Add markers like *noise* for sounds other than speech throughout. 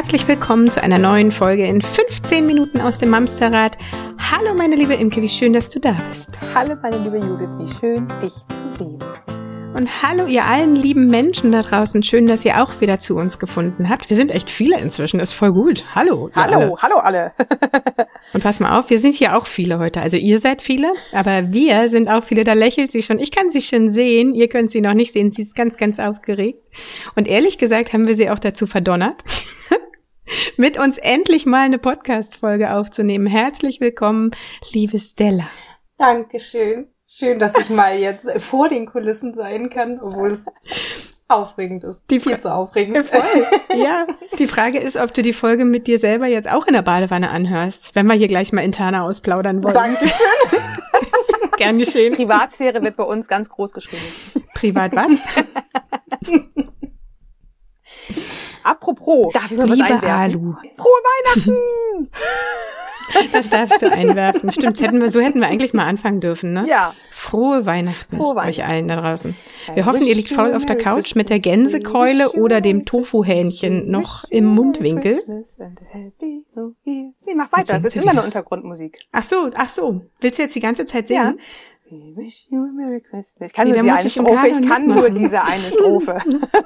Herzlich willkommen zu einer neuen Folge in 15 Minuten aus dem Mamsterrad. Hallo meine liebe Imke, wie schön, dass du da bist. Hallo meine liebe Judith, wie schön dich zu sehen. Und hallo ihr allen lieben Menschen da draußen, schön, dass ihr auch wieder zu uns gefunden habt. Wir sind echt viele inzwischen, ist voll gut. Hallo. Hallo, alle. hallo alle. *laughs* und pass mal auf, wir sind hier auch viele heute. Also ihr seid viele, aber wir sind auch viele, da lächelt sie schon. Ich kann sie schon sehen, ihr könnt sie noch nicht sehen, sie ist ganz, ganz aufgeregt. Und ehrlich gesagt haben wir sie auch dazu verdonnert. Mit uns endlich mal eine Podcast-Folge aufzunehmen. Herzlich willkommen, liebe Stella. Dankeschön. Schön, dass ich mal jetzt vor den Kulissen sein kann, obwohl es aufregend ist. Die Viel zu aufregend. Voll. Ja. Die Frage ist, ob du die Folge mit dir selber jetzt auch in der Badewanne anhörst, wenn wir hier gleich mal interner ausplaudern wollen. Dankeschön. *laughs* Gern geschehen. Privatsphäre wird bei uns ganz groß geschrieben. Privat was? *laughs* Apropos, darf ich mal Liebe was einwerfen? Alu. Frohe Weihnachten! *laughs* Das darfst du einwerfen. Stimmt, hätten wir, so hätten wir eigentlich mal anfangen dürfen, ne? Ja. Frohe Weihnachten Frohe Weihnachten. euch allen da draußen. Wir hoffen, ihr liegt faul auf der Couch mit der Gänsekeule oder dem Tofuhähnchen noch im Mundwinkel. Nee, mach weiter, das ist immer eine Untergrundmusik. Ach so, ach so. Willst du jetzt die ganze Zeit singen? Ja. Ich kann, nee, nur, die eine Strophe, ich kann nur diese eine Strophe.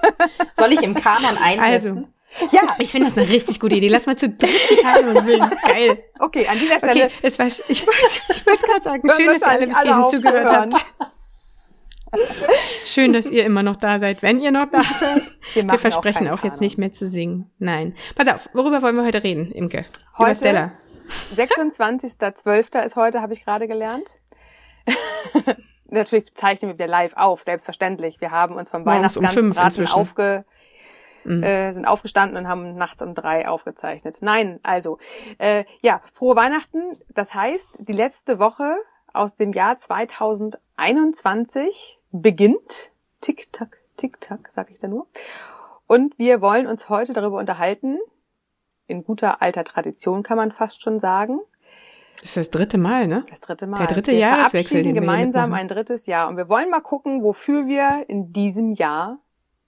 *laughs* Soll ich im Kanon einsetzen? Also, ja, ich finde das eine richtig gute Idee. Lass mal zu dritt die Kanon singen. Geil. Okay, an dieser Stelle. Okay, es war, ich wollte ich wollte gerade sagen, schön, dass ihr alle bis hierhin zugehört habt. Schön, dass ihr immer noch da seid, wenn ihr noch da seid. Wir, wir versprechen auch, auch jetzt nicht mehr zu singen. Nein. Pass auf, worüber wollen wir heute reden, Imke? Heute, Über Stella. 26.12. ist heute, habe ich gerade gelernt. *laughs* Natürlich zeichnen wir wieder live auf, selbstverständlich. Wir haben uns vom Weihnachtsgansbraten um aufge mhm. äh, sind aufgestanden und haben nachts um drei aufgezeichnet. Nein, also äh, ja, frohe Weihnachten. Das heißt, die letzte Woche aus dem Jahr 2021 beginnt. Tick-Tack, Tick-Tack, sag ich da nur. Und wir wollen uns heute darüber unterhalten, in guter alter Tradition kann man fast schon sagen. Das ist das dritte Mal, ne? Das dritte Mal. Der dritte wir Jahreswechsel. Wir gemeinsam ein drittes Jahr. Und wir wollen mal gucken, wofür wir in diesem Jahr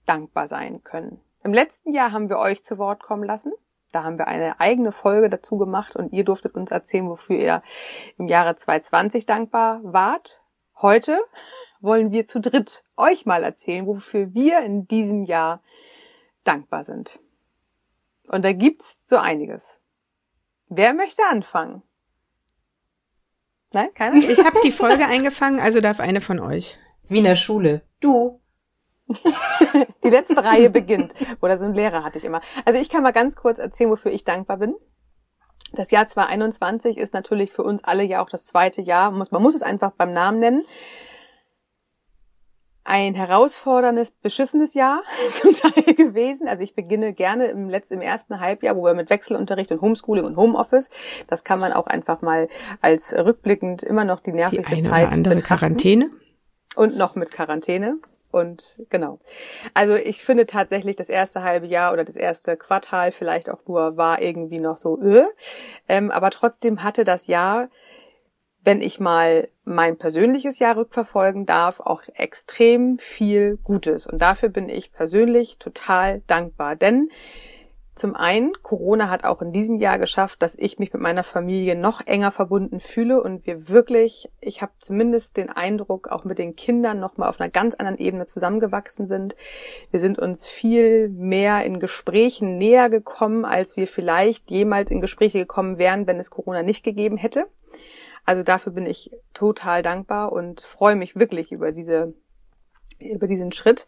dankbar sein können. Im letzten Jahr haben wir euch zu Wort kommen lassen. Da haben wir eine eigene Folge dazu gemacht und ihr durftet uns erzählen, wofür ihr im Jahre 2020 dankbar wart. Heute *laughs* wollen wir zu dritt euch mal erzählen, wofür wir in diesem Jahr dankbar sind. Und da gibt's so einiges. Wer möchte anfangen? Nein, keiner? Ich habe die Folge *laughs* eingefangen, also darf eine von euch. ist wie in der Schule. Du. *laughs* die letzte Reihe beginnt. Oder so ein Lehrer hatte ich immer. Also ich kann mal ganz kurz erzählen, wofür ich dankbar bin. Das Jahr 2021 ist natürlich für uns alle ja auch das zweite Jahr. Man muss es einfach beim Namen nennen. Ein herausforderndes, beschissenes Jahr *laughs* zum Teil gewesen. Also ich beginne gerne im letzten, im ersten Halbjahr, wo wir mit Wechselunterricht und Homeschooling und Homeoffice, das kann man auch einfach mal als rückblickend immer noch die nervigste die eine Zeit oder andere betrachten. Quarantäne. Und noch mit Quarantäne. Und genau. Also ich finde tatsächlich das erste halbe Jahr oder das erste Quartal vielleicht auch nur war irgendwie noch so, äh, ähm, aber trotzdem hatte das Jahr, wenn ich mal mein persönliches Jahr rückverfolgen darf, auch extrem viel Gutes. Und dafür bin ich persönlich total dankbar. Denn zum einen, Corona hat auch in diesem Jahr geschafft, dass ich mich mit meiner Familie noch enger verbunden fühle und wir wirklich, ich habe zumindest den Eindruck, auch mit den Kindern noch mal auf einer ganz anderen Ebene zusammengewachsen sind. Wir sind uns viel mehr in Gesprächen näher gekommen, als wir vielleicht jemals in Gespräche gekommen wären, wenn es Corona nicht gegeben hätte. Also dafür bin ich total dankbar und freue mich wirklich über diese über diesen Schritt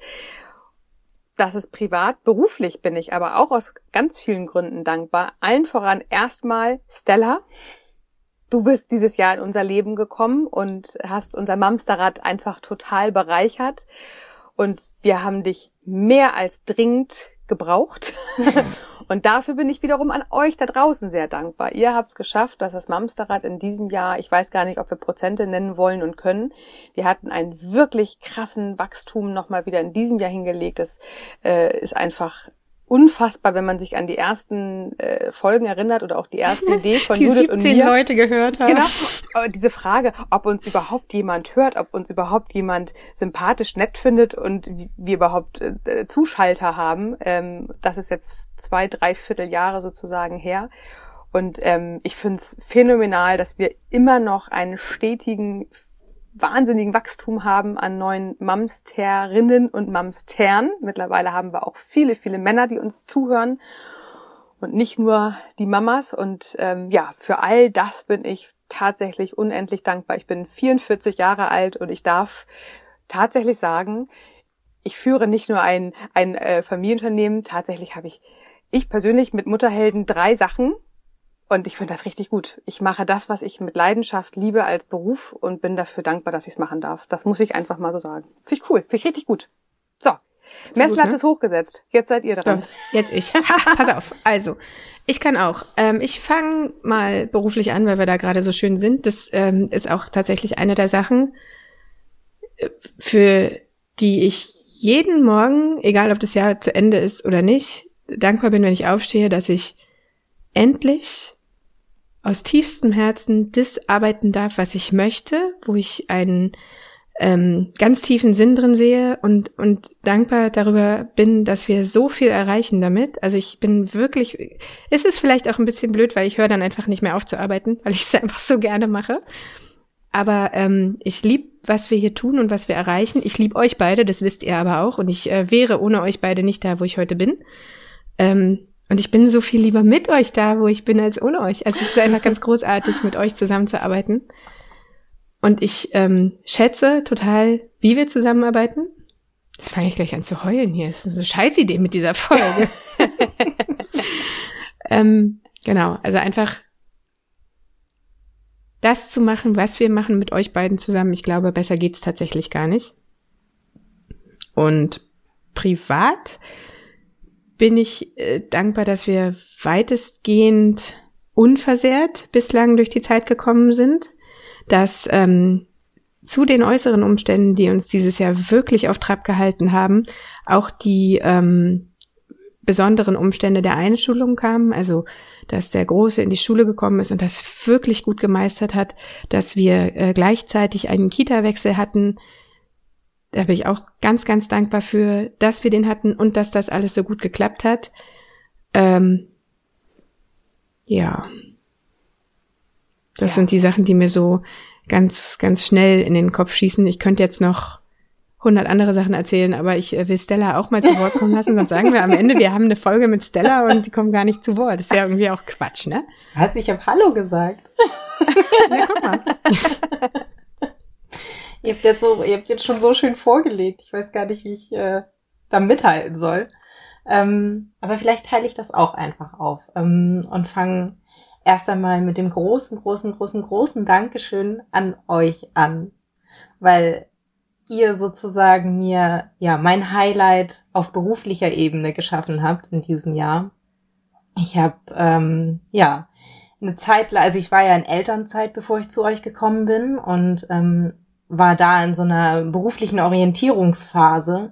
das ist privat. Beruflich bin ich aber auch aus ganz vielen Gründen dankbar. Allen voran erstmal Stella. Du bist dieses Jahr in unser Leben gekommen und hast unser Mamsterrad einfach total bereichert. Und wir haben dich mehr als dringend gebraucht. *laughs* Und dafür bin ich wiederum an euch da draußen sehr dankbar. Ihr habt es geschafft, dass das Mamsterrad in diesem Jahr, ich weiß gar nicht, ob wir Prozente nennen wollen und können. Wir hatten einen wirklich krassen Wachstum nochmal wieder in diesem Jahr hingelegt. Das äh, ist einfach unfassbar, wenn man sich an die ersten äh, Folgen erinnert oder auch die erste Idee von *laughs* die Judith und mir. Leute gehört haben. Genau. Diese Frage, ob uns überhaupt jemand hört, ob uns überhaupt jemand sympathisch nett findet und wir überhaupt äh, Zuschalter haben, ähm, das ist jetzt zwei, drei Vierteljahre sozusagen her. Und ähm, ich finde es phänomenal, dass wir immer noch einen stetigen wahnsinnigen Wachstum haben an neuen Mamsterinnen und Mamstern. Mittlerweile haben wir auch viele, viele Männer, die uns zuhören und nicht nur die Mamas. Und ähm, ja, für all das bin ich tatsächlich unendlich dankbar. Ich bin 44 Jahre alt und ich darf tatsächlich sagen, ich führe nicht nur ein, ein äh, Familienunternehmen, tatsächlich habe ich, ich persönlich mit Mutterhelden drei Sachen, und ich finde das richtig gut. Ich mache das, was ich mit Leidenschaft liebe als Beruf und bin dafür dankbar, dass ich es machen darf. Das muss ich einfach mal so sagen. Finde ich cool. Finde ich richtig gut. So. Messlatte ne? ist hochgesetzt. Jetzt seid ihr dran. So, jetzt ich. *laughs* Pass auf. Also, ich kann auch. Ähm, ich fange mal beruflich an, weil wir da gerade so schön sind. Das ähm, ist auch tatsächlich eine der Sachen, äh, für die ich jeden Morgen, egal ob das Jahr zu Ende ist oder nicht, dankbar bin, wenn ich aufstehe, dass ich endlich aus tiefstem Herzen das arbeiten darf, was ich möchte, wo ich einen ähm, ganz tiefen Sinn drin sehe und, und dankbar darüber bin, dass wir so viel erreichen damit. Also ich bin wirklich, es ist vielleicht auch ein bisschen blöd, weil ich höre dann einfach nicht mehr auf zu arbeiten, weil ich es *laughs* einfach so gerne mache. Aber ähm, ich lieb, was wir hier tun und was wir erreichen. Ich lieb euch beide, das wisst ihr aber auch. Und ich äh, wäre ohne euch beide nicht da, wo ich heute bin. Ähm, und ich bin so viel lieber mit euch da, wo ich bin, als ohne euch. Also es ist einfach ganz *laughs* großartig, mit euch zusammenzuarbeiten. Und ich ähm, schätze total, wie wir zusammenarbeiten. Jetzt fange ich gleich an zu heulen hier. Das ist eine scheiß Idee mit dieser Folge. *laughs* *laughs* ähm, genau, also einfach das zu machen, was wir machen mit euch beiden zusammen. Ich glaube, besser geht's tatsächlich gar nicht. Und privat bin ich äh, dankbar, dass wir weitestgehend unversehrt bislang durch die Zeit gekommen sind, dass ähm, zu den äußeren Umständen, die uns dieses Jahr wirklich auf Trab gehalten haben, auch die ähm, besonderen Umstände der Einschulung kamen, also dass der Große in die Schule gekommen ist und das wirklich gut gemeistert hat, dass wir äh, gleichzeitig einen Kita-Wechsel hatten, da bin ich auch ganz, ganz dankbar für, dass wir den hatten und dass das alles so gut geklappt hat. Ähm, ja. Das ja. sind die Sachen, die mir so ganz, ganz schnell in den Kopf schießen. Ich könnte jetzt noch hundert andere Sachen erzählen, aber ich äh, will Stella auch mal zu Wort kommen lassen, sonst sagen wir am Ende, wir haben eine Folge mit Stella und die kommen gar nicht zu Wort. Das ist ja irgendwie auch Quatsch, ne? Was? Ich habe Hallo gesagt. *laughs* Na, guck mal. *laughs* Ihr habt jetzt so, ihr habt jetzt schon so schön vorgelegt. Ich weiß gar nicht, wie ich äh, da mithalten soll. Ähm, aber vielleicht teile ich das auch einfach auf ähm, und fange erst einmal mit dem großen, großen, großen, großen Dankeschön an euch an, weil ihr sozusagen mir ja mein Highlight auf beruflicher Ebene geschaffen habt in diesem Jahr. Ich habe ähm, ja eine Zeit, also ich war ja in Elternzeit, bevor ich zu euch gekommen bin und ähm, war da in so einer beruflichen Orientierungsphase.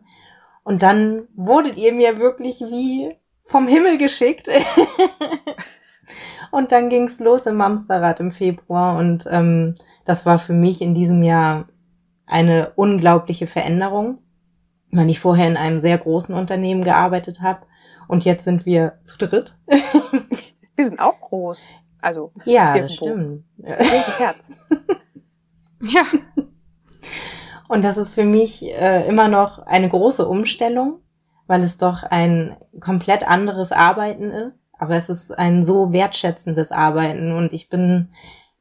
Und dann wurdet ihr mir wirklich wie vom Himmel geschickt. *laughs* und dann ging's los im Mamsterrad im Februar. Und ähm, das war für mich in diesem Jahr eine unglaubliche Veränderung, weil ich vorher in einem sehr großen Unternehmen gearbeitet habe. Und jetzt sind wir zu dritt. *laughs* wir sind auch groß. Also. Ja, irgendwo. das stimmt. Herz. *laughs* ja. Und das ist für mich äh, immer noch eine große Umstellung, weil es doch ein komplett anderes Arbeiten ist. Aber es ist ein so wertschätzendes Arbeiten und ich bin,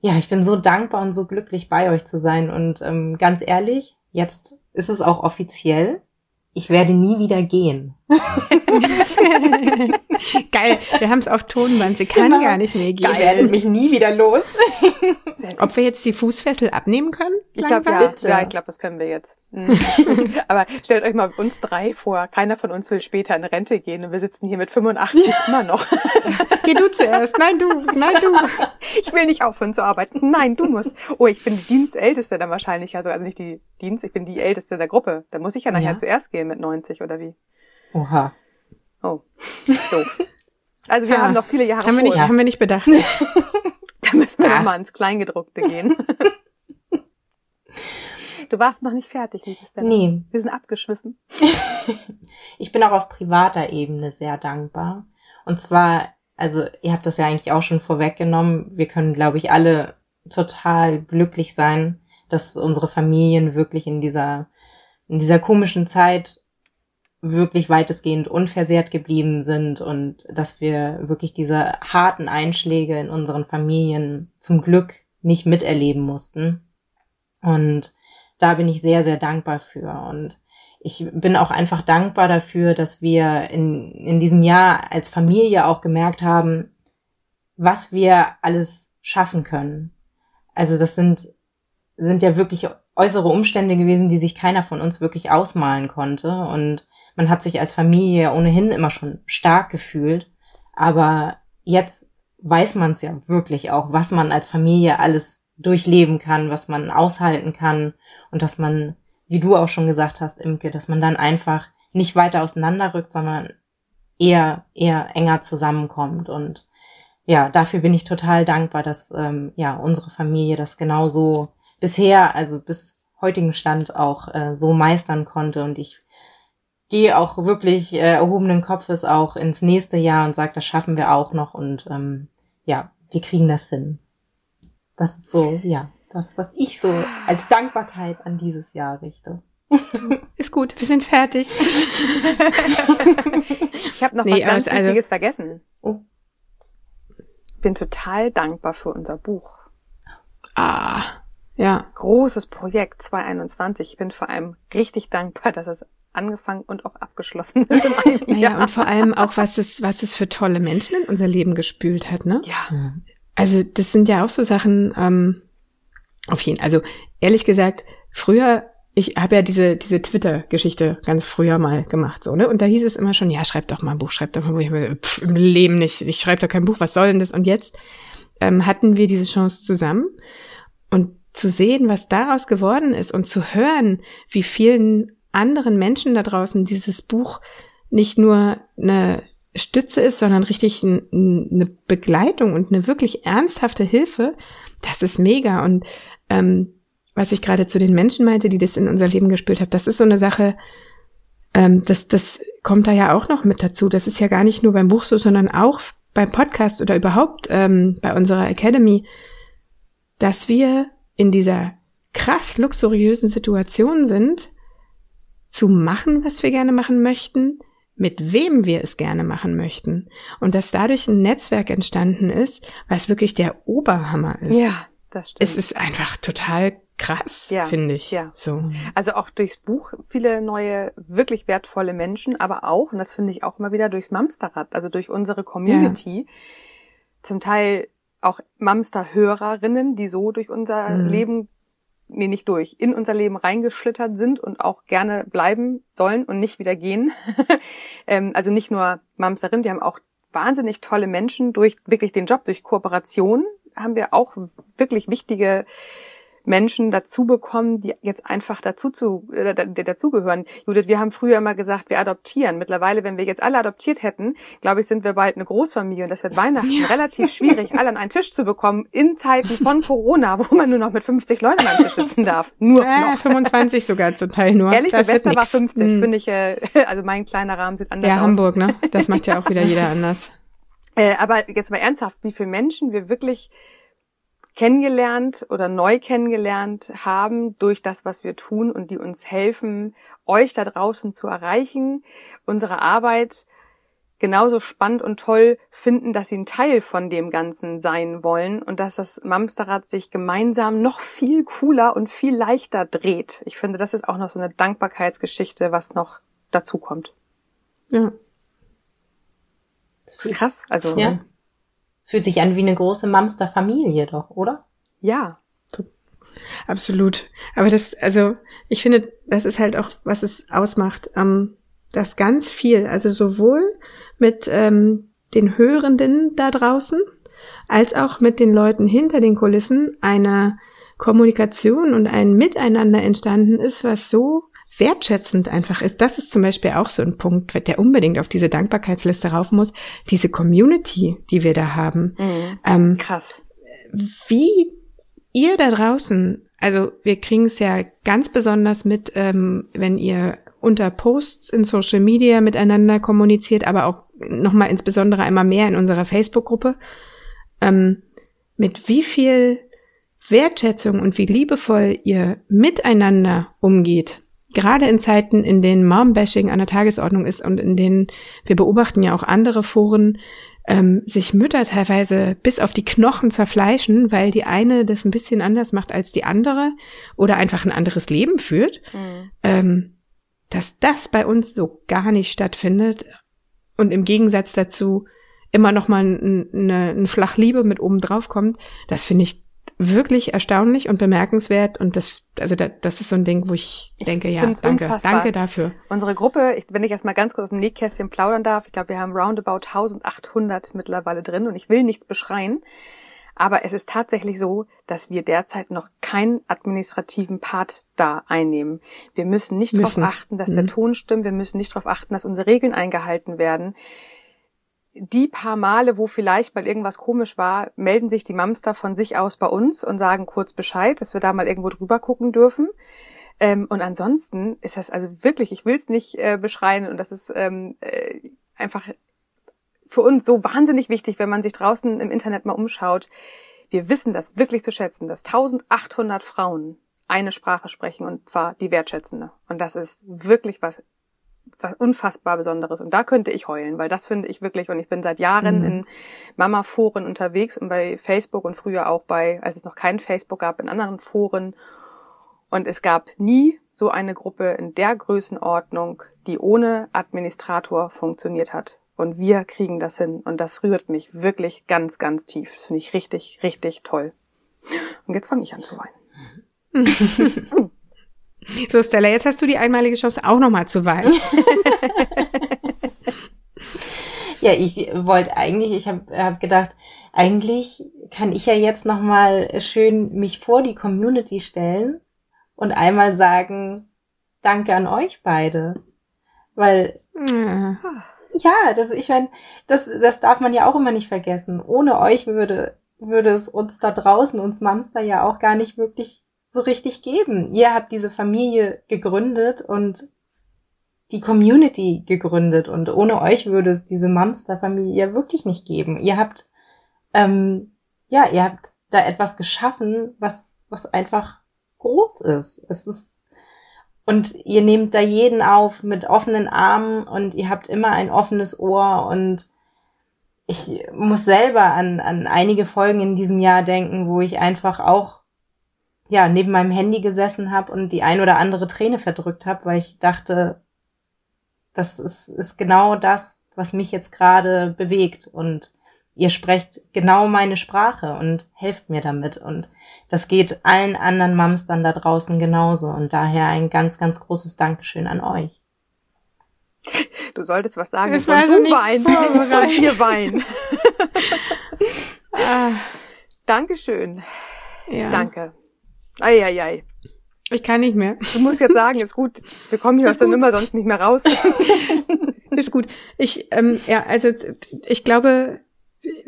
ja, ich bin so dankbar und so glücklich bei euch zu sein. Und ähm, ganz ehrlich, jetzt ist es auch offiziell ich werde nie wieder gehen. *laughs* Geil, wir haben es auf Tonband, sie kann genau. gar nicht mehr gehen. Ich werde mich nie wieder los. *laughs* Ob wir jetzt die Fußfessel abnehmen können? Ich glaube ja, ja, ich glaube, das können wir jetzt. Mhm. *laughs* Aber stellt euch mal uns drei vor. Keiner von uns will später in Rente gehen und wir sitzen hier mit 85 immer noch. Geh du zuerst. Nein, du. Nein, du. Ich will nicht aufhören zu arbeiten. Nein, du musst. Oh, ich bin die Dienstälteste dann wahrscheinlich. Also, also nicht die Dienst, ich bin die Älteste der Gruppe. Da muss ich ja nachher ja. zuerst gehen mit 90 oder wie? Oha. Oh. Doof. Also wir Ah, haben noch viele Jahre Haben wir, vor nicht, uns. haben wir nicht bedacht. *laughs* Da müssen wir noch mal ins Kleingedruckte gehen. *laughs* Du warst noch nicht fertig, liebes Stella. Nee, Wir sind abgeschwiffen. *laughs* ich bin auch auf privater Ebene sehr dankbar. Und zwar, also ihr habt das ja eigentlich auch schon vorweggenommen, wir können, glaube ich, alle total glücklich sein, dass unsere Familien wirklich in dieser, in dieser komischen Zeit wirklich weitestgehend unversehrt geblieben sind und dass wir wirklich diese harten Einschläge in unseren Familien zum Glück nicht miterleben mussten. Und da bin ich sehr, sehr dankbar für. Und ich bin auch einfach dankbar dafür, dass wir in, in diesem Jahr als Familie auch gemerkt haben, was wir alles schaffen können. Also das sind, sind ja wirklich äußere Umstände gewesen, die sich keiner von uns wirklich ausmalen konnte. Und man hat sich als Familie ohnehin immer schon stark gefühlt. Aber jetzt weiß man es ja wirklich auch, was man als Familie alles durchleben kann, was man aushalten kann und dass man, wie du auch schon gesagt hast, Imke, dass man dann einfach nicht weiter auseinanderrückt, sondern eher, eher enger zusammenkommt. Und ja, dafür bin ich total dankbar, dass ähm, ja unsere Familie das genauso bisher, also bis heutigen Stand auch äh, so meistern konnte. Und ich gehe auch wirklich äh, erhobenen Kopfes auch ins nächste Jahr und sage, das schaffen wir auch noch und ähm, ja, wir kriegen das hin. Das ist so, ja, das, was ich so als Dankbarkeit an dieses Jahr richte. *laughs* Ist gut, wir sind fertig. Ich habe noch Nee, was ganz also- Wichtiges vergessen. Oh. Bin total dankbar für unser Buch. Ah, ja. Großes Projekt 2021. Ich bin vor allem richtig dankbar, dass es angefangen und auch abgeschlossen ist *laughs* Naja, und vor allem auch, was es, was es für tolle Menschen in unser Leben gespült hat, ne? ja, Also das sind ja auch so Sachen, ähm, auf jeden Also ehrlich gesagt, früher, ich habe ja diese, diese Twitter-Geschichte ganz früher mal gemacht, so, ne? Und da hieß es immer schon, ja, schreib doch mal ein Buch, schreib doch mal ein Buch. Ich mir, pff, im Leben nicht, ich schreibe doch kein Buch, was soll denn das? Und jetzt ähm, hatten wir diese Chance zusammen und zu sehen, was daraus geworden ist und zu hören, wie vielen anderen Menschen da draußen dieses Buch nicht nur eine Stütze ist, sondern richtig ein, ein, eine Begleitung und eine wirklich ernsthafte Hilfe, das ist mega. Und ähm, was ich gerade zu den Menschen meinte, die das in unser Leben gespielt haben, das ist so eine Sache, ähm, das, das kommt da ja auch noch mit dazu. Das ist ja gar nicht nur beim Buch so, sondern auch beim Podcast oder überhaupt ähm, bei unserer Academy, dass wir in dieser krass luxuriösen Situation sind, zu machen, was wir gerne machen möchten, mit wem wir es gerne machen möchten. Und dass dadurch ein Netzwerk entstanden ist, was wirklich der Oberhammer ist. ja, das stimmt. Es ist einfach total krass, Ja, finde ich. ja. So. Also auch durchs Buch viele neue, wirklich wertvolle Menschen, aber auch, und das finde ich auch immer wieder, durchs Mamsterrad, also durch unsere Community. Zum Teil auch Mamster-Hörerinnen, die so durch unser Mhm. Leben, nee, nicht durch, in unser Leben reingeschlittert sind und auch gerne bleiben sollen und nicht wieder gehen. *laughs* ähm, also nicht nur Mamsterinnen, die haben auch wahnsinnig tolle Menschen durch wirklich den Job, durch Kooperation haben wir auch wirklich wichtige Menschen dazu bekommen, die jetzt einfach dazu zu, äh, dazugehören. Judith, wir haben früher immer gesagt, wir adoptieren. Mittlerweile, wenn wir jetzt alle adoptiert hätten, glaube ich, sind wir bald eine Großfamilie und das wird Weihnachten *laughs* relativ schwierig, alle an einen Tisch zu bekommen in Zeiten von Corona, wo man nur noch mit 50 Leuten an Tisch sitzen darf. Nur Äh, noch. 25 sogar zum Teil nur. Ehrlich, das Silvester war nix. 50, Hm. finde ich, äh, *laughs* also mein kleiner Rahmen sieht anders Ja, aus. Hamburg, ne? Das macht ja auch wieder jeder anders. *laughs* Äh, aber jetzt mal ernsthaft, wie viele Menschen wir wirklich kennengelernt oder neu kennengelernt haben durch das, was wir tun und die uns helfen, euch da draußen zu erreichen, unsere Arbeit genauso spannend und toll finden, dass sie ein Teil von dem Ganzen sein wollen und dass das Mamsterrad sich gemeinsam noch viel cooler und viel leichter dreht. Ich finde, das ist auch noch so eine Dankbarkeitsgeschichte, was noch dazu kommt. Ja. Das ist krass. Also, ja. Es fühlt sich an wie eine große Mamster-Familie doch, oder? ja. Absolut. Aber das, also, ich finde, das ist halt auch, was es ausmacht, ähm, dass ganz viel, also sowohl mit ähm, den Hörenden da draußen, als auch mit den Leuten hinter den Kulissen eine Kommunikation und ein Miteinander entstanden ist, was so wertschätzend einfach ist. Das ist zum Beispiel auch so ein Punkt, der unbedingt auf diese Dankbarkeitsliste rauf muss. Diese Community, die wir da haben. Mhm. Ähm, Krass. Wie ihr da draußen, also wir kriegen es ja ganz besonders mit, ähm, wenn ihr unter Posts in Social Media miteinander kommuniziert, aber auch nochmal insbesondere einmal mehr in unserer Facebook-Gruppe, ähm, mit wie viel Wertschätzung und wie liebevoll ihr miteinander umgeht. Gerade in Zeiten, in denen Mom-Bashing an der Tagesordnung ist und in denen wir beobachten ja auch andere Foren, ähm, sich Mütter teilweise bis auf die Knochen zerfleischen, weil die eine das ein bisschen anders macht als die andere oder einfach ein anderes Leben führt, mhm. ähm, dass das bei uns so gar nicht stattfindet und im Gegensatz dazu immer noch mal ein, eine, ein Flach Liebe mit oben drauf kommt, das finde ich wirklich erstaunlich und bemerkenswert und das, also da, das ist so ein Ding, wo ich, ich denke, ja, danke, unfassbar. danke dafür. Unsere Gruppe, ich, wenn ich erst mal ganz kurz aus dem Nähkästchen plaudern darf, ich glaube, wir haben roundabout 1800 mittlerweile drin und ich will nichts beschreien, aber es ist tatsächlich so, dass wir derzeit noch keinen administrativen Part da einnehmen. Wir müssen nicht darauf achten, dass mhm. der Ton stimmt, wir müssen nicht darauf achten, dass unsere Regeln eingehalten werden die paar Male, wo vielleicht mal irgendwas komisch war, melden sich die Mamster von sich aus bei uns und sagen kurz Bescheid, dass wir da mal irgendwo drüber gucken dürfen. Ähm, und ansonsten ist das also wirklich, ich will es nicht äh, beschreien und das ist ähm, äh, einfach für uns so wahnsinnig wichtig, wenn man sich draußen im Internet mal umschaut. Wir wissen das wirklich zu schätzen, dass 1800 Frauen eine Sprache sprechen und zwar die wertschätzende. Und das ist wirklich was unfassbar Besonderes. Und da könnte ich heulen, weil das finde ich wirklich, und ich bin seit Jahren mhm. in Mama-Foren unterwegs und bei Facebook und früher auch bei, als es noch kein Facebook gab, in anderen Foren. Und es gab nie so eine Gruppe in der Größenordnung, die ohne Administrator funktioniert hat. Und wir kriegen das hin. Und das rührt mich wirklich ganz, ganz tief. Das finde ich richtig, richtig toll. Und jetzt fange ich an zu weinen. *laughs* *laughs* So, Stella, jetzt hast du die einmalige Chance, auch nochmal zu weinen. *laughs* ja, ich wollte eigentlich, ich habe hab gedacht, eigentlich kann ich ja jetzt nochmal schön mich vor die Community stellen und einmal sagen, danke an euch beide. Weil, ja, ja das, ich meine, das, das darf man ja auch immer nicht vergessen. Ohne euch würde, würde es uns da draußen, uns Mamster ja auch gar nicht wirklich so richtig geben. Ihr habt diese Familie gegründet und die Community gegründet und ohne euch würde es diese Mamster-Familie ja wirklich nicht geben. Ihr habt, ähm, ja, ihr habt da etwas geschaffen, was, was einfach groß ist. Es ist und ihr nehmt da jeden auf mit offenen Armen und ihr habt immer ein offenes Ohr und ich muss selber an, an einige Folgen in diesem Jahr denken, wo ich einfach auch ja, neben meinem Handy gesessen habe und die ein oder andere Träne verdrückt habe, weil ich dachte, das ist, ist genau das, was mich jetzt gerade bewegt und ihr sprecht genau meine Sprache und helft mir damit und das geht allen anderen Mams dann da draußen genauso und daher ein ganz, ganz großes Dankeschön an euch. Du solltest was sagen, war so du weinen *laughs* und wir weinen. *laughs* ah. Dankeschön. Ja. Danke. Eieiei. Ich kann nicht mehr. Du musst jetzt sagen, ist gut. Wir kommen hier ist aus der Nummer sonst nicht mehr raus. *laughs* ist gut. Ich, ähm, ja, also ich glaube,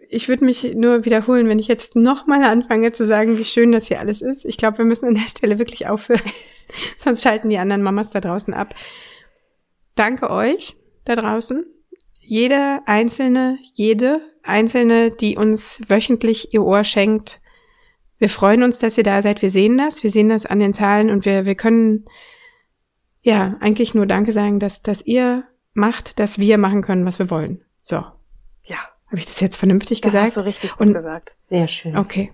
ich würde mich nur wiederholen, wenn ich jetzt nochmal anfange zu sagen, wie schön das hier alles ist. Ich glaube, wir müssen an der Stelle wirklich aufhören. *laughs* Sonst schalten die anderen Mamas da draußen ab. Danke euch da draußen. Jede einzelne, jede einzelne, die uns wöchentlich ihr Ohr schenkt, wir freuen uns, dass ihr da seid. Wir sehen das. Wir sehen das an den Zahlen und wir, wir können ja eigentlich nur Danke sagen, dass, dass ihr macht, dass wir machen können, was wir wollen. So. Ja. Habe ich das jetzt vernünftig das gesagt? Hast du richtig gut und, gesagt. Sehr schön. Okay.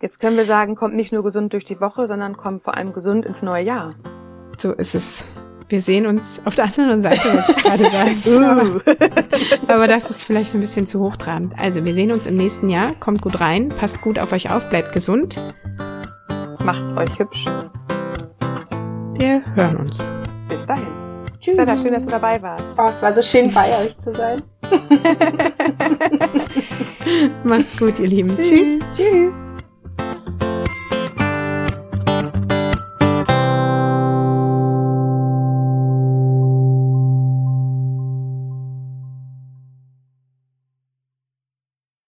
Jetzt können wir sagen, kommt nicht nur gesund durch die Woche, sondern kommt vor allem gesund ins neue Jahr. So ist es. Wir sehen uns auf der anderen Seite, würde ich gerade sagen. *laughs* Uh. Aber das ist vielleicht ein bisschen zu hochtrabend. Also, wir sehen uns im nächsten Jahr. Kommt gut rein, passt gut auf euch auf, bleibt gesund. Macht's euch hübsch. Wir hören uns. Bis dahin. Tschüss. Stella, schön, dass du dabei warst. Oh, es war so schön, bei euch zu sein. *laughs* Macht's gut, ihr Lieben. Tschüss. Tschüss.